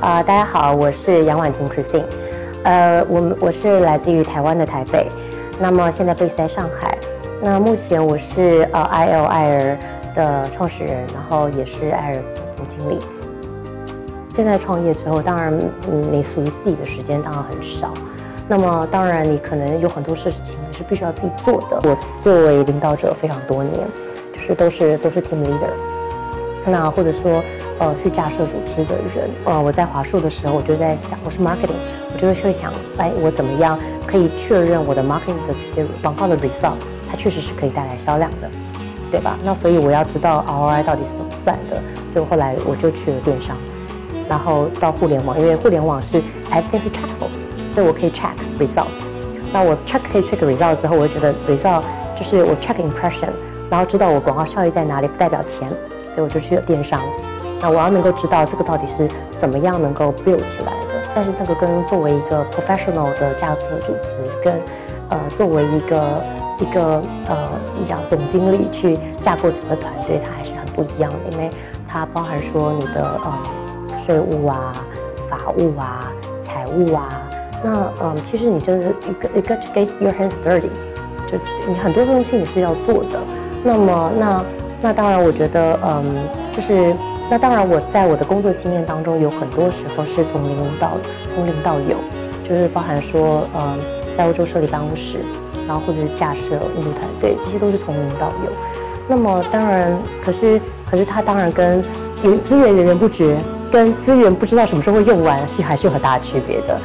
啊、大家好，我是杨婉婷 Christine。呃，我们我是来自于台湾的台北，那么现在 base 在上海。那目前我是呃 IL 爱尔的创始人，然后也是爱尔总经理。现在创业之后，当然嗯你属于自己的时间当然很少。那么当然你可能有很多事情是必须要自己做的。我作为领导者非常多年，就是都是都是 team leader。那或者说，呃，去架设组织的人，呃，我在华硕的时候，我就在想，我是 marketing，我就会想，哎，我怎么样可以确认我的 marketing 的这些广告的 result，它确实是可以带来销量的，对吧？那所以我要知道 ROI 到底是怎么算的，所以后来我就去了电商，然后到互联网，因为互联网是 everything 是 trackable，所以我可以 check result。那我 check 可以 check result 之后，我就觉得 result 就是我 check impression，然后知道我广告效益在哪里，不代表钱。所以我就去了电商，那我要能够知道这个到底是怎么样能够 build 起来的。但是那个跟作为一个 professional 的架设组织，跟呃作为一个一个呃怎么讲总经理去架构整个团队，它还是很不一样的，因为它包含说你的呃税务啊、法务啊、财务啊，那嗯其实你就是一个一个 get your hands dirty，就是你很多东西你是要做的。那么那。那当然，我觉得，嗯，就是那当然，我在我的工作经验当中，有很多时候是从零到从零到有，就是包含说，嗯，在欧洲设立办公室，然后或者是架设印度团队，这些都是从零到有。那么当然，可是可是它当然跟资源源源不绝，跟资源不知道什么时候会用完是还是有很大区别的。